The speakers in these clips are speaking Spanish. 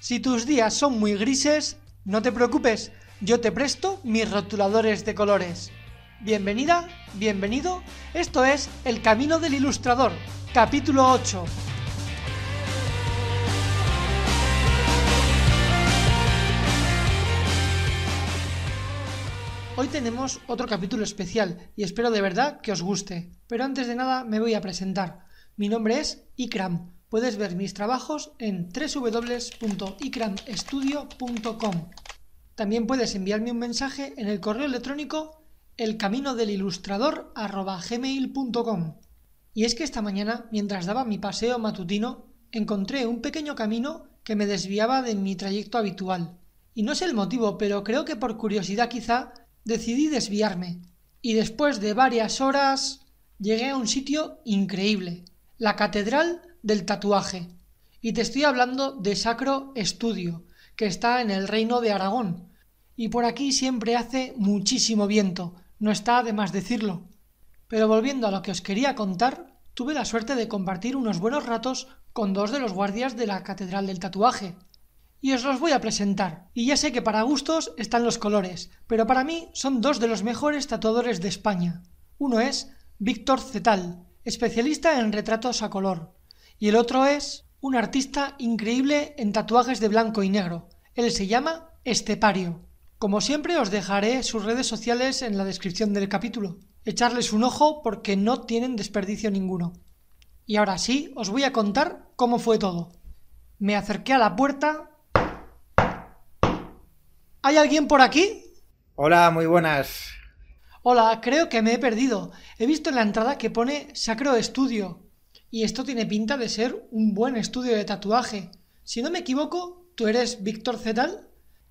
Si tus días son muy grises, no te preocupes, yo te presto mis rotuladores de colores. Bienvenida, bienvenido, esto es El Camino del Ilustrador, capítulo 8. Hoy tenemos otro capítulo especial y espero de verdad que os guste. Pero antes de nada me voy a presentar. Mi nombre es Ikram Puedes ver mis trabajos en www.icramstudio.com. También puedes enviarme un mensaje en el correo electrónico elcaminodelilustrador.gmail.com. Y es que esta mañana, mientras daba mi paseo matutino, encontré un pequeño camino que me desviaba de mi trayecto habitual. Y no sé el motivo, pero creo que por curiosidad quizá decidí desviarme. Y después de varias horas llegué a un sitio increíble, la Catedral del tatuaje. Y te estoy hablando de Sacro Estudio, que está en el reino de Aragón. Y por aquí siempre hace muchísimo viento, no está de más decirlo. Pero volviendo a lo que os quería contar, tuve la suerte de compartir unos buenos ratos con dos de los guardias de la Catedral del Tatuaje. Y os los voy a presentar. Y ya sé que para gustos están los colores, pero para mí son dos de los mejores tatuadores de España. Uno es Víctor Cetal, especialista en retratos a color, y el otro es un artista increíble en tatuajes de blanco y negro. Él se llama Estepario. Como siempre os dejaré sus redes sociales en la descripción del capítulo. Echarles un ojo porque no tienen desperdicio ninguno. Y ahora sí, os voy a contar cómo fue todo. Me acerqué a la puerta. ¿Hay alguien por aquí? Hola, muy buenas. Hola, creo que me he perdido. He visto en la entrada que pone Sacro Estudio. Y esto tiene pinta de ser un buen estudio de tatuaje. Si no me equivoco, ¿tú eres Víctor Zetal?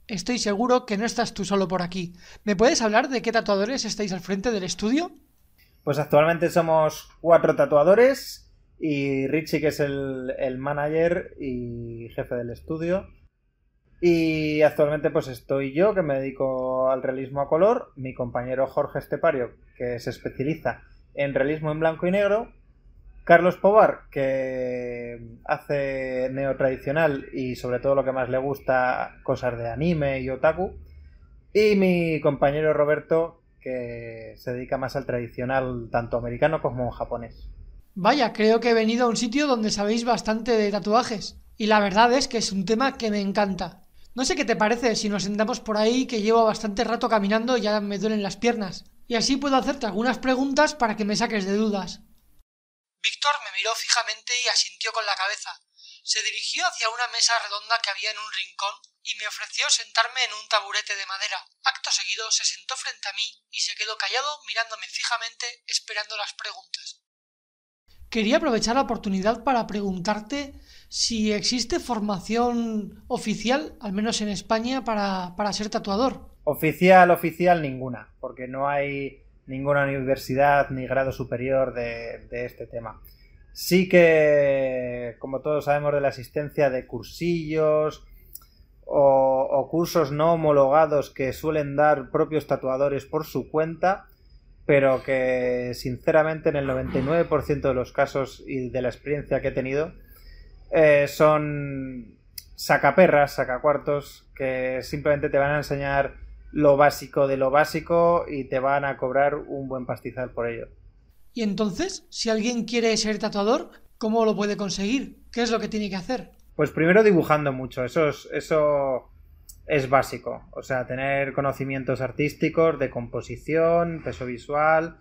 Estoy seguro que no estás tú solo por aquí. ¿Me puedes hablar de qué tatuadores estáis al frente del estudio? Pues actualmente somos cuatro tatuadores y Richie que es el, el manager y jefe del estudio. Y actualmente pues estoy yo que me dedico al realismo a color, mi compañero Jorge Estepario que se especializa en realismo en blanco y negro Carlos Povar, que hace neotradicional y sobre todo lo que más le gusta, cosas de anime y otaku. Y mi compañero Roberto, que se dedica más al tradicional tanto americano como japonés. Vaya, creo que he venido a un sitio donde sabéis bastante de tatuajes. Y la verdad es que es un tema que me encanta. No sé qué te parece si nos sentamos por ahí que llevo bastante rato caminando y ya me duelen las piernas. Y así puedo hacerte algunas preguntas para que me saques de dudas. Víctor me miró fijamente y asintió con la cabeza. Se dirigió hacia una mesa redonda que había en un rincón y me ofreció sentarme en un taburete de madera. Acto seguido se sentó frente a mí y se quedó callado mirándome fijamente esperando las preguntas. Quería aprovechar la oportunidad para preguntarte si existe formación oficial, al menos en España, para, para ser tatuador. Oficial, oficial, ninguna, porque no hay ninguna universidad ni grado superior de, este tema. Sí que, como todos sabemos, de la existencia de cursillos o, cursos no homologados que suelen dar propios tatuadores por su cuenta, pero que sinceramente en el 99% de los casos y de la experiencia que he tenido eh, son sacaperras, sacacuartos, que simplemente te van a enseñar lo básico de lo básico y te van a cobrar un buen pastizal por ello. Y entonces, si alguien quiere ser tatuador, ¿cómo lo puede conseguir? ¿Qué es lo que tiene que hacer? Pues primero dibujando mucho, eso es, eso es básico. O sea, tener conocimientos artísticos de composición, peso visual,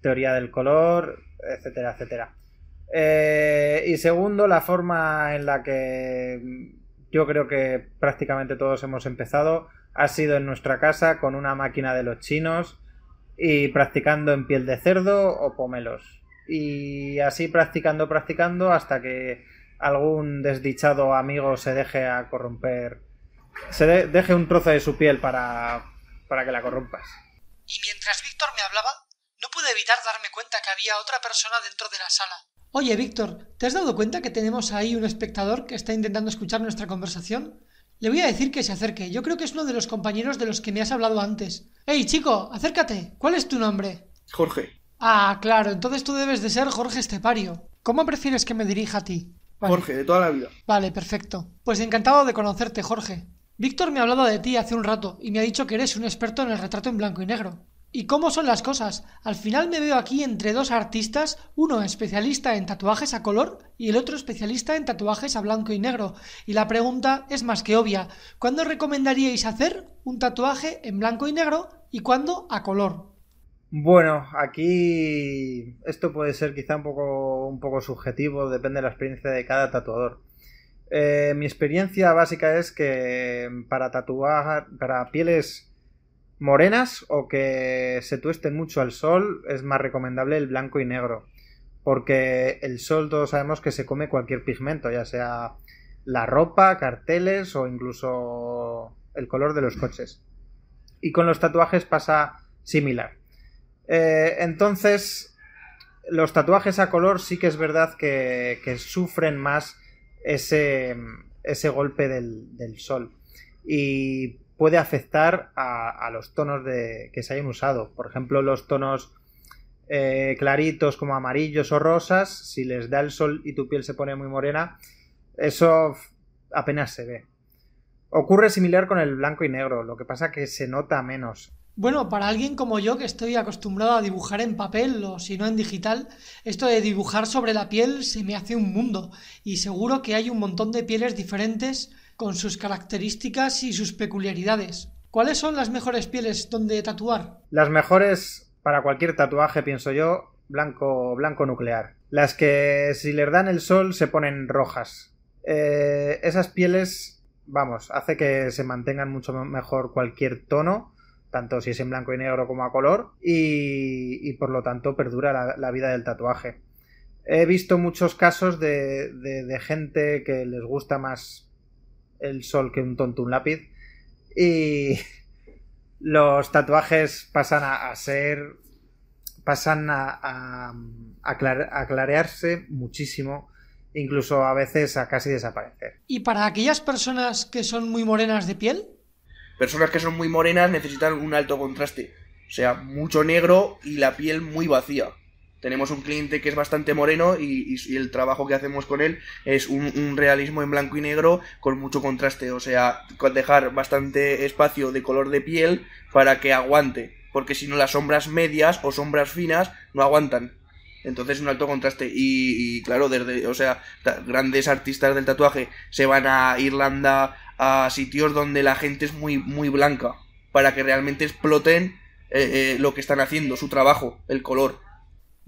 teoría del color, etcétera, etcétera. Eh, y segundo, la forma en la que yo creo que prácticamente todos hemos empezado ha sido en nuestra casa con una máquina de los chinos y practicando en piel de cerdo o pomelos. Y así practicando, practicando hasta que algún desdichado amigo se deje a corromper, se deje un trozo de su piel para, para que la corrompas. Y mientras Víctor me hablaba, no pude evitar darme cuenta que había otra persona dentro de la sala. Oye, Víctor, ¿te has dado cuenta que tenemos ahí un espectador que está intentando escuchar nuestra conversación? Le voy a decir que se acerque. Yo creo que es uno de los compañeros de los que me has hablado antes. ¡Ey, chico! Acércate. ¿Cuál es tu nombre? Jorge. Ah, claro. Entonces tú debes de ser Jorge Estepario. ¿Cómo prefieres que me dirija a ti? Jorge, de toda la vida. Vale, perfecto. Pues encantado de conocerte, Jorge. Víctor me ha hablado de ti hace un rato y me ha dicho que eres un experto en el retrato en blanco y negro. ¿Y cómo son las cosas? Al final me veo aquí entre dos artistas, uno especialista en tatuajes a color y el otro especialista en tatuajes a blanco y negro. Y la pregunta es más que obvia. ¿Cuándo recomendaríais hacer un tatuaje en blanco y negro y cuándo a color? Bueno, aquí esto puede ser quizá un poco, subjetivo, depende de la experiencia de cada tatuador. Eh, mi experiencia básica es que para tatuar, para pieles morenas o que se tuesten mucho al sol, es más recomendable el blanco y negro. Porque el sol todos sabemos que se come cualquier pigmento, ya sea la ropa, carteles o incluso el color de los coches. Y con los tatuajes pasa similar. Eh, entonces, los tatuajes a color sí que es verdad que, sufren más ese, ese golpe del, sol. Y puede afectar a, los tonos de, que se hayan usado. Por ejemplo, los tonos eh, claritos como amarillos o rosas, si les da el sol y tu piel se pone muy morena, eso apenas se ve. Ocurre similar con el blanco y negro, lo que pasa que se nota menos. Bueno, para alguien como yo que estoy acostumbrado a dibujar en papel o si no en digital, esto de dibujar sobre la piel se me hace un mundo y seguro que hay un montón de pieles diferentes con sus características y sus peculiaridades. ¿Cuáles son las mejores pieles donde tatuar? Las mejores para cualquier tatuaje, pienso yo, blanco, blanco nuclear. Las que si les dan el sol se ponen rojas. Eh, esas pieles, vamos, hace que se mantengan mucho mejor cualquier tono tanto si es en blanco y negro como a color, y, por lo tanto perdura la, vida del tatuaje. He visto muchos casos de, gente que les gusta más el sol que un tonto un lápiz, y los tatuajes pasan a, ser. pasan a, a clarearse muchísimo incluso a veces a casi desaparecer. ¿Y para aquellas personas que son muy morenas de piel? Personas que son muy morenas necesitan un alto contraste. O sea, mucho negro y la piel muy vacía. Tenemos un cliente que es bastante moreno y, el trabajo que hacemos con él es un, realismo en blanco y negro con mucho contraste. O sea, dejar bastante espacio de color de piel para que aguante. Porque si no, las sombras medias o sombras finas no aguantan. Entonces un alto contraste. Y, claro, desde, o sea, grandes artistas del tatuaje se van a Irlanda, a sitios donde la gente es muy, muy blanca, para que realmente exploten eh, eh, lo que están haciendo, su trabajo, el color.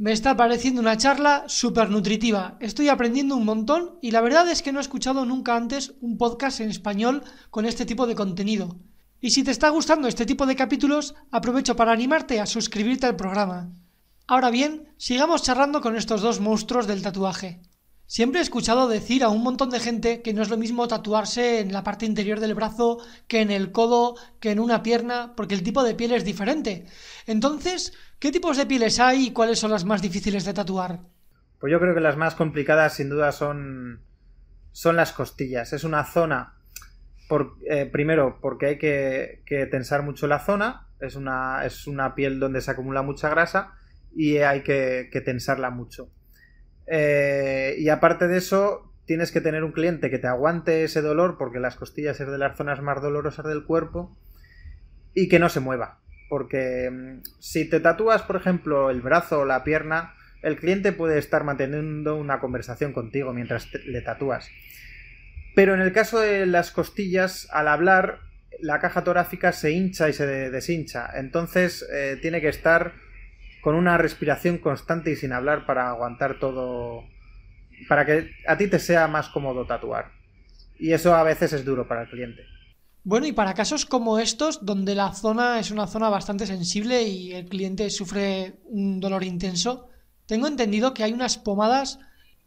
Me está pareciendo una charla súper nutritiva. Estoy aprendiendo un montón y la verdad es que no he escuchado nunca antes un podcast en español con este tipo de contenido. Y si te está gustando este tipo de capítulos, aprovecho para animarte a suscribirte al programa. Ahora bien, sigamos charlando con estos dos monstruos del tatuaje. Siempre he escuchado decir a un montón de gente que no es lo mismo tatuarse en la parte interior del brazo que en el codo, que en una pierna, porque el tipo de piel es diferente. Entonces, ¿qué tipos de pieles hay y cuáles son las más difíciles de tatuar? Pues yo creo que las más complicadas sin duda son, son las costillas. Es una zona, por, eh, primero porque hay que, tensar mucho la zona, es una, es una piel donde se acumula mucha grasa y hay que tensarla mucho. Eh, y aparte de eso, tienes que tener un cliente que te aguante ese dolor, porque las costillas es de las zonas más dolorosas del cuerpo, y que no se mueva. Porque mm, si te tatúas, por ejemplo, el brazo o la pierna, el cliente puede estar manteniendo una conversación contigo mientras le tatúas. Pero en el caso de las costillas, al hablar, la caja torácica se hincha y se deshincha. Entonces eh, tiene que estar con una respiración constante y sin hablar para aguantar todo, para que a ti te sea más cómodo tatuar. Y eso a veces es duro para el cliente. Bueno, y para casos como estos, donde la zona es una zona bastante sensible y el cliente sufre un dolor intenso, tengo entendido que hay unas pomadas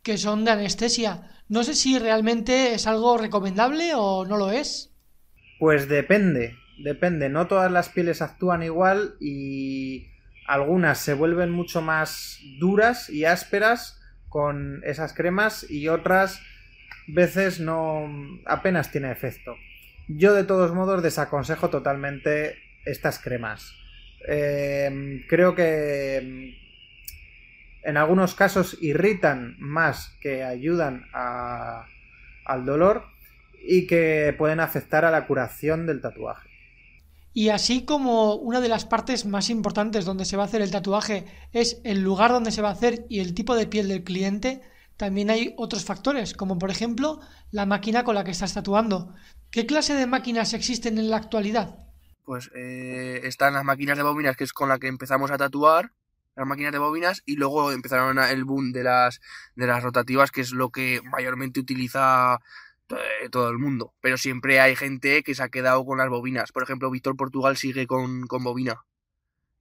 que son de anestesia. No sé si realmente es algo recomendable o no lo es. Pues depende, depende. No todas las pieles actúan igual y algunas se vuelven mucho más duras y ásperas con esas cremas y otras veces no apenas tiene efecto. Yo de todos modos desaconsejo totalmente estas cremas. Em, creo que en algunos casos irritan más que ayudan al dolor y que pueden afectar a la curación del tatuaje. Y así como una de las partes más importantes donde se va a hacer el tatuaje es el lugar donde se va a hacer y el tipo de piel del cliente, también hay otros factores, como por ejemplo la máquina con la que estás tatuando. ¿Qué clase de máquinas existen en la actualidad? Pues eh, están las máquinas de bobinas, que es con la que empezamos a tatuar, las máquinas de bobinas, y luego empezaron el boom de las, de las rotativas, que es lo que mayormente utiliza todo el mundo. Pero siempre hay gente que se ha quedado con las bobinas. Por ejemplo, Víctor Portugal sigue con, bobina.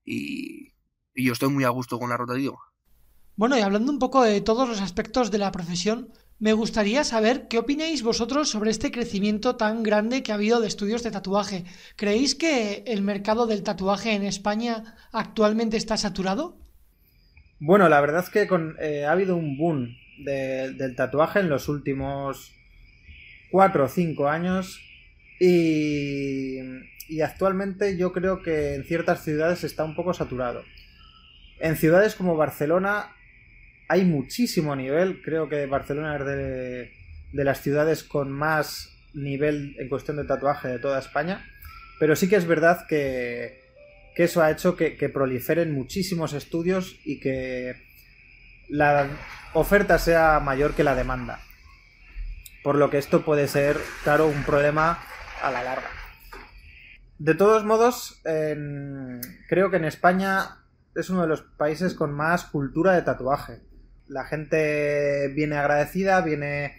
Y, y, yo estoy muy a gusto con la rotativa. Bueno, y hablando un poco de todos los aspectos de la profesión, me gustaría saber qué opináis vosotros sobre este crecimiento tan grande que ha habido de estudios de tatuaje. ¿Creéis que el mercado del tatuaje en España actualmente está saturado? Bueno, la verdad es que eh, ha habido un boom del tatuaje en los últimos 4 o 5 años y, actualmente yo creo que en ciertas ciudades está un poco saturado. En ciudades como Barcelona hay muchísimo nivel, creo que Barcelona es de, de las ciudades con más nivel en cuestión de tatuaje de toda España, pero sí que es verdad que, que eso ha hecho que, proliferen muchísimos estudios y que la oferta sea mayor que la demanda por lo que esto puede ser, claro, un problema a la larga. De todos modos, creo que en España es uno de los países con más cultura de tatuaje. La gente viene agradecida, viene,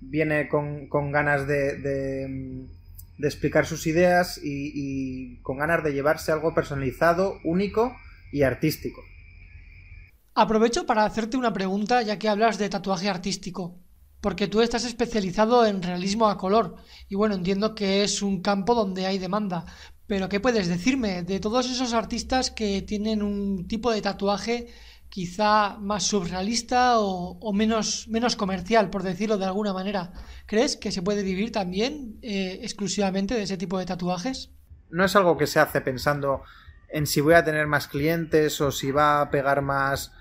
viene con, ganas de, de, explicar sus ideas y con ganas de llevarse algo personalizado, único y artístico. Aprovecho para hacerte una pregunta ya que hablas de tatuaje artístico porque tú estás especializado en realismo a color y bueno, entiendo que es un campo donde hay demanda, pero ¿qué puedes decirme de todos esos artistas que tienen un tipo de tatuaje quizá más surrealista o, menos, menos comercial, por decirlo de alguna manera? ¿Crees que se puede vivir también eh, exclusivamente de ese tipo de tatuajes? No es algo que se hace pensando en si voy a tener más clientes o si va a pegar más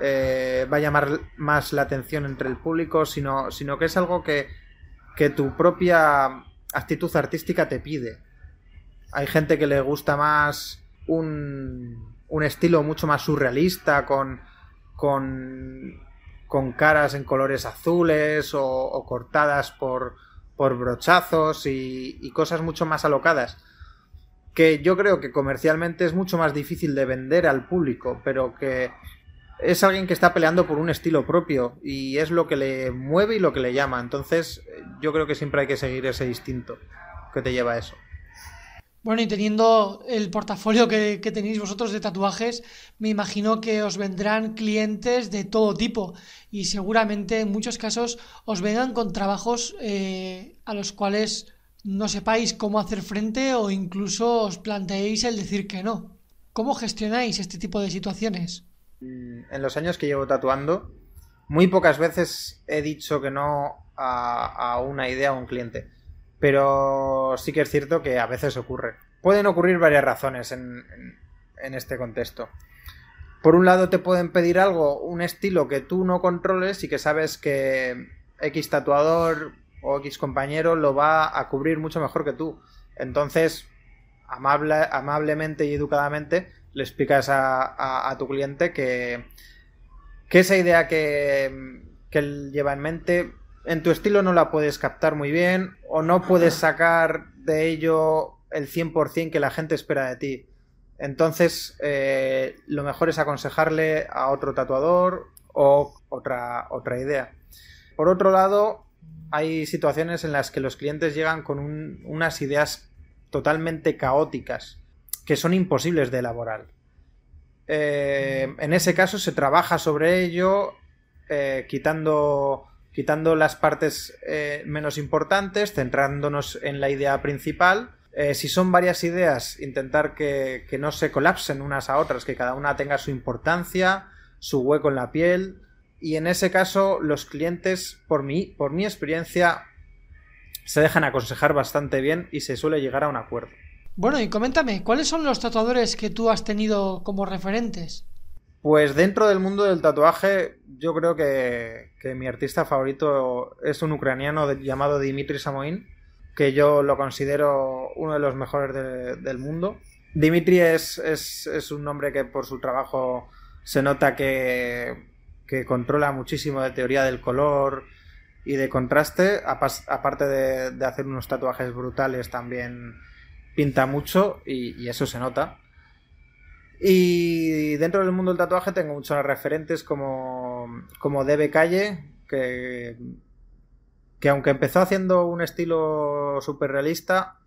eh, va a llamar más la atención entre el público, sino, sino que es algo que, que tu propia actitud artística te pide. Hay gente que le gusta más un, un estilo mucho más surrealista, con, con, con caras en colores azules o, cortadas por, por brochazos y, y, cosas mucho más alocadas. Que yo creo que comercialmente es mucho más difícil de vender al público, pero que es alguien que está peleando por un estilo propio y es lo que le mueve y lo que le llama. Entonces, yo creo que siempre hay que seguir ese instinto que te lleva a eso. Bueno, y teniendo el portafolio que, tenéis vosotros de tatuajes, me imagino que os vendrán clientes de todo tipo y seguramente en muchos casos os vengan con trabajos eh, a los cuales no sepáis cómo hacer frente o incluso os planteéis el decir que no. ¿Cómo gestionáis este tipo de situaciones? En los años que llevo tatuando, muy pocas veces he dicho que no a, una idea o a un cliente. Pero sí que es cierto que a veces ocurre. Pueden ocurrir varias razones en, en este contexto. Por un lado te pueden pedir algo, un estilo que tú no controles y que sabes que X tatuador o X compañero lo va a cubrir mucho mejor que tú. Entonces, amable, amablemente y educadamente le explicas a, tu cliente que, esa idea que, él lleva en mente en tu estilo no la puedes captar muy bien o no puedes sacar de ello el 100% que la gente espera de ti. Entonces, eh, lo mejor es aconsejarle a otro tatuador o otra idea. Por otro lado, hay situaciones en las que los clientes llegan con unas ideas totalmente caóticas que son imposibles de elaborar. Eh, en ese caso se trabaja sobre ello eh, quitando, quitando las partes eh, menos importantes, centrándonos en la idea principal. si son varias ideas, intentar que, que, no se colapsen unas a otras, que cada una tenga su importancia, su hueco en la piel. Y en ese caso, los clientes, por por mi experiencia, se dejan aconsejar bastante bien y se suele llegar a un acuerdo. Bueno, y coméntame, ¿cuáles son los tatuadores que tú has tenido como referentes? Pues dentro del mundo del tatuaje, yo creo que, mi artista favorito es un ucraniano llamado Dimitri Samoin, que yo lo considero uno de los mejores del mundo. Dimitri es, es, un hombre que por su trabajo se nota que, que controla muchísimo de teoría del color y de contraste, aparte de, hacer unos tatuajes brutales también pinta mucho y, eso se nota. Y dentro del mundo del tatuaje tengo muchos referentes como, como Debe Calle, que, que aunque empezó haciendo un estilo súper realista,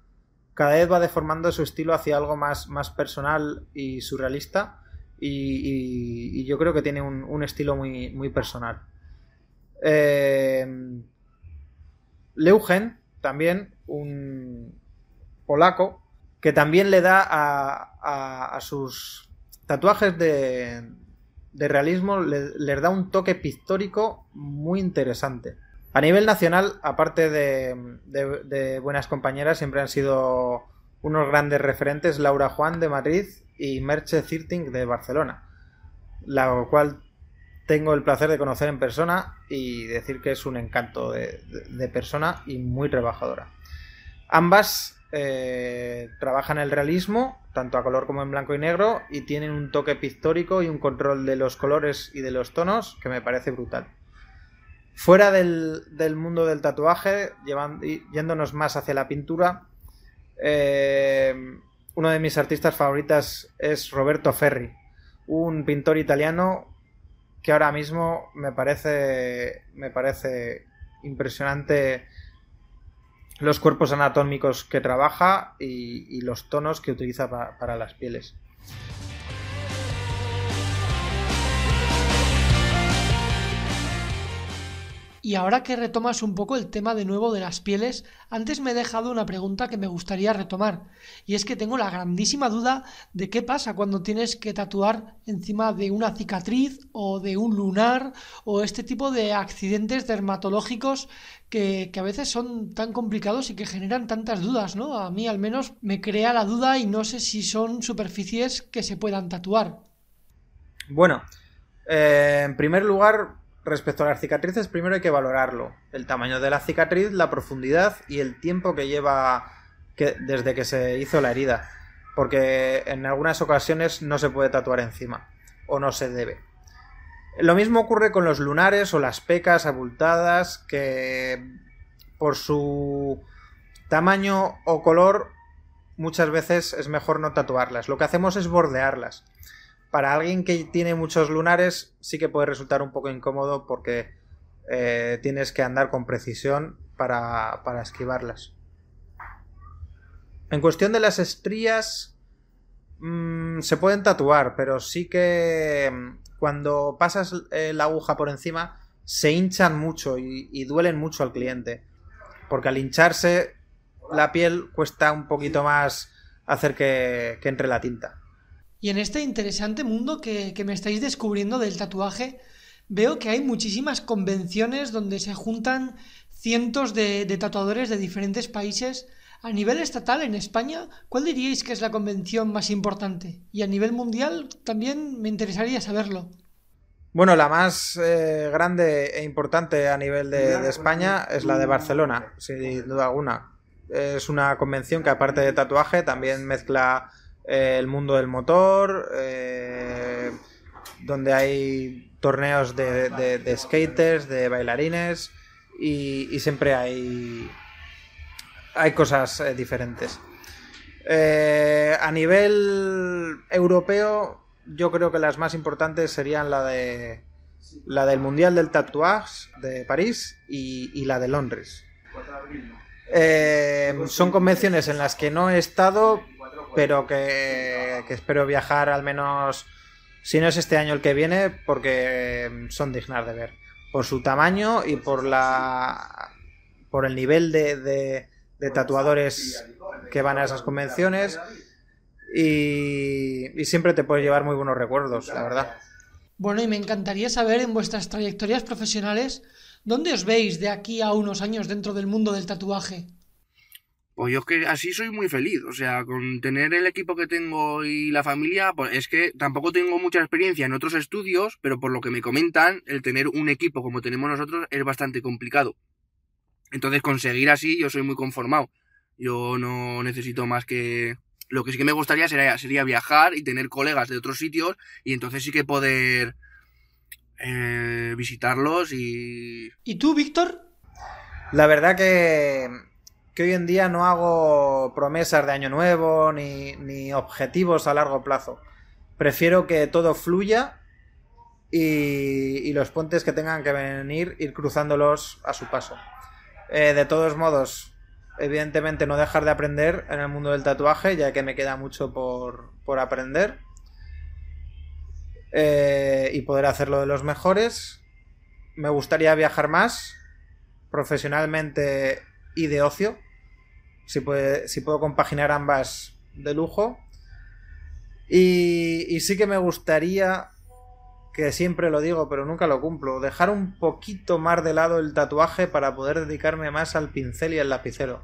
cada vez va deformando su estilo hacia algo más, más personal y surrealista. Y, yo creo que tiene un, estilo muy, muy personal. Eh, Leugen, también un polaco, que también le da a, sus tatuajes de, realismo, les da un toque pictórico muy interesante. A nivel nacional, aparte de, buenas compañeras, siempre han sido unos grandes referentes Laura Juan de Madrid y Merche Zirting de Barcelona, la cual tengo el placer de conocer en persona y decir que es un encanto de, persona y muy trabajadora. Ambas eh, trabajan el realismo, tanto a color como en blanco y negro, y tienen un toque pictórico y un control de los colores y de los tonos que me parece brutal. Fuera del, mundo del tatuaje, yéndonos más hacia la pintura, eh, uno de mis artistas favoritas es Roberto Ferri, un pintor italiano que ahora mismo me parece, me parece impresionante los cuerpos anatómicos que trabaja y, los tonos que utiliza para las pieles. Y ahora que retomas un poco el tema de nuevo de las pieles, antes me he dejado una pregunta que me gustaría retomar. Y es que tengo la grandísima duda de qué pasa cuando tienes que tatuar encima de una cicatriz o de un lunar o este tipo de accidentes dermatológicos que, a veces son tan complicados y que generan tantas dudas, ¿no? A mí al menos me crea la duda y no sé si son superficies que se puedan tatuar. Bueno, eh, en primer lugar, Respecto a las cicatrices, primero hay que valorarlo. El tamaño de la cicatriz, la profundidad y el tiempo que lleva desde que se hizo la herida. Porque en algunas ocasiones no se puede tatuar encima. O no se debe. Lo mismo ocurre con los lunares o las pecas abultadas que por su tamaño o color muchas veces es mejor no tatuarlas. Lo que hacemos es bordearlas para alguien que tiene muchos lunares sí que puede resultar un poco incómodo porque eh, tienes que andar con precisión para, esquivarlas. En cuestión de las estrías, mm, se pueden tatuar, pero sí que mm, cuando pasas eh, la aguja por encima se hinchan mucho y, duelen mucho al cliente. Porque al hincharse la piel cuesta un poquito más hacer que entre la tinta. Y en este interesante mundo que, me estáis descubriendo del tatuaje, veo que hay muchísimas convenciones donde se juntan cientos de, tatuadores de diferentes países. A nivel estatal, en España, ¿cuál diríais que es la convención más importante? Y a nivel mundial también me interesaría saberlo. Bueno, la más eh, grande e importante a nivel de, España es la de Barcelona, sin duda alguna. Es una convención que aparte de tatuaje también mezcla el mundo del motor, eh, donde hay torneos de, skaters, de bailarines y, siempre hay, hay cosas eh, diferentes. Eh, a nivel europeo, yo creo que las más importantes serían la de la del Mundial del Tatuaje de París y, la de Londres. son convenciones en las que no he estado, pero que, espero viajar al menos, si no es este año el que viene, porque son dignas de ver. Por su tamaño y por la por el nivel de, tatuadores que van a esas convenciones y, y, siempre te puedes llevar muy buenos recuerdos, la verdad. Bueno, y me encantaría saber en vuestras trayectorias profesionales dónde os veis de aquí a unos años dentro del mundo del tatuaje. Pues yo es que así soy muy feliz, o sea, con tener el equipo que tengo y la familia, pues es que tampoco tengo mucha experiencia en otros estudios, pero por lo que me comentan, el tener un equipo como tenemos nosotros es bastante complicado. Entonces conseguir así yo soy muy conformado. Yo no necesito más que... Lo que sí que me gustaría sería, sería viajar y tener colegas de otros sitios y entonces sí que poder eh, visitarlos y... ¿Y tú, Víctor? La verdad que que hoy en día no hago promesas de año nuevo ni, ni objetivos a largo plazo. Prefiero que todo fluya y, los puentes que tengan que venir ir cruzándolos a su paso. Eh, de todos modos, evidentemente no dejar de aprender en el mundo del tatuaje, ya que me queda mucho por, por aprender. Eh, y poder hacerlo de los mejores. Me gustaría viajar más, profesionalmente y de ocio si, puede, si puedo compaginar ambas de lujo. Y, y sí que me gustaría, que siempre lo digo, pero nunca lo cumplo, dejar un poquito más de lado el tatuaje para poder dedicarme más al pincel y al lapicero.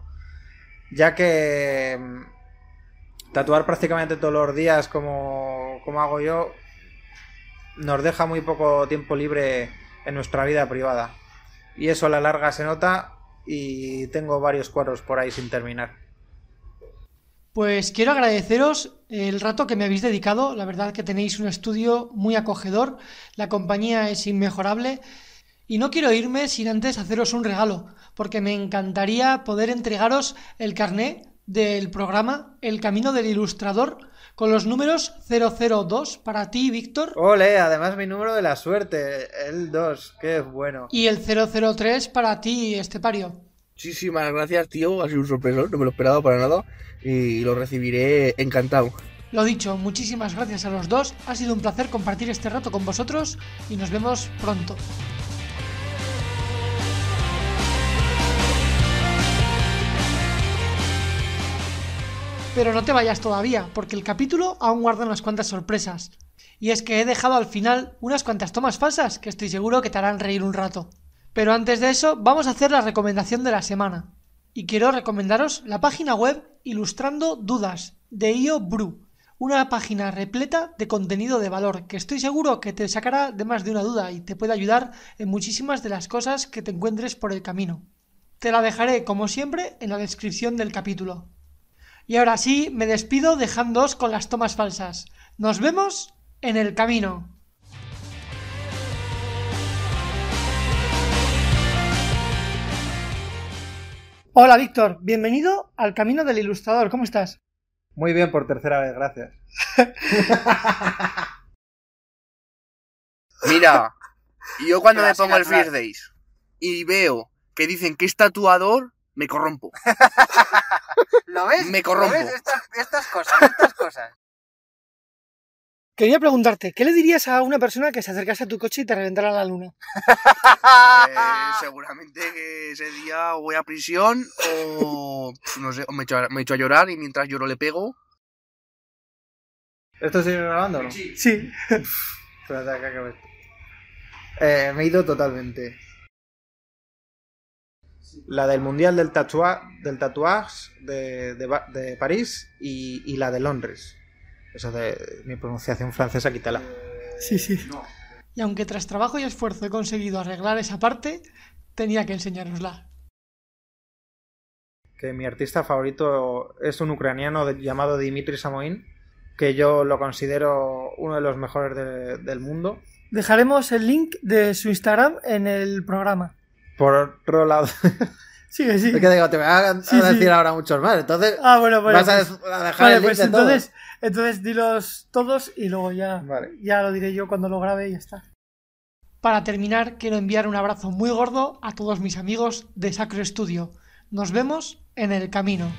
Ya que mm, tatuar prácticamente todos los días como, como hago yo nos deja muy poco tiempo libre en nuestra vida privada. Y eso a la larga se nota y tengo varios cuadros por ahí sin terminar. Pues quiero agradeceros el rato que me habéis dedicado. La verdad que tenéis un estudio muy acogedor, la compañía es inmejorable y no quiero irme sin antes haceros un regalo, porque me encantaría poder entregaros el carné del programa El Camino del Ilustrador con los números 002 para ti, Víctor. Ole, además mi número de la suerte, el 2, qué bueno. Y el 003 para ti, Estepario. Muchísimas gracias, tío, ha sido un sorpresor, no me lo esperaba para nada y lo recibiré encantado. Lo dicho, muchísimas gracias a los dos, ha sido un placer compartir este rato con vosotros y nos vemos pronto. Pero no te vayas todavía, porque el capítulo aún guarda unas cuantas sorpresas. Y es que he dejado al final unas cuantas tomas falsas que estoy seguro que te harán reír un rato. Pero antes de eso, vamos a hacer la recomendación de la semana. Y quiero recomendaros la página web Ilustrando Dudas de IO Bru, una página repleta de contenido de valor que estoy seguro que te sacará de más de una duda y te puede ayudar en muchísimas de las cosas que te encuentres por el camino. Te la dejaré, como siempre, en la descripción del capítulo. Y ahora sí, me despido dejándoos con las tomas falsas. Nos vemos en el camino. Hola Víctor, bienvenido al Camino del Ilustrador. ¿Cómo estás? Muy bien por tercera vez, gracias. Mira, yo cuando me pongo el First Days y veo que dicen que es tatuador, me corrompo. ¿Lo ves? Me corrompo. ¿Lo ves? Estas, estas cosas, estas cosas. Quería preguntarte, ¿qué le dirías a una persona que se acercase a tu coche y te reventara la luna? Eh, seguramente que ese día voy a prisión o no sé, o me echo, a, me echo a llorar y mientras lloro le pego. ¿Esto sigue grabando o no? Sí. Espérate, que acabe esto. Eh, me he ido totalmente. La del Mundial del, tatua del Tatuage de, de, de París y, y, la de Londres. Eso de mi pronunciación francesa, quítala. Sí, sí. Y aunque tras trabajo y esfuerzo he conseguido arreglar esa parte, tenía que enseñárosla. Que mi artista favorito es un ucraniano llamado Dimitri Samoin, que yo lo considero uno de los mejores de, del mundo. Dejaremos el link de su Instagram en el programa. Por otro lado. Sigue, sí. Es que digo, te voy a, Sí, a decir sí. ahora muchos más. Entonces, Ah, bueno, bueno. vas a, pues- a dejar Vale, el link pues de todos. entonces, entonces dilos todos y luego ya, Vale. ya lo diré yo cuando lo grabe y ya está. Para terminar, quiero enviar un abrazo muy gordo a todos mis amigos de Sacro Studio. Nos vemos en el camino.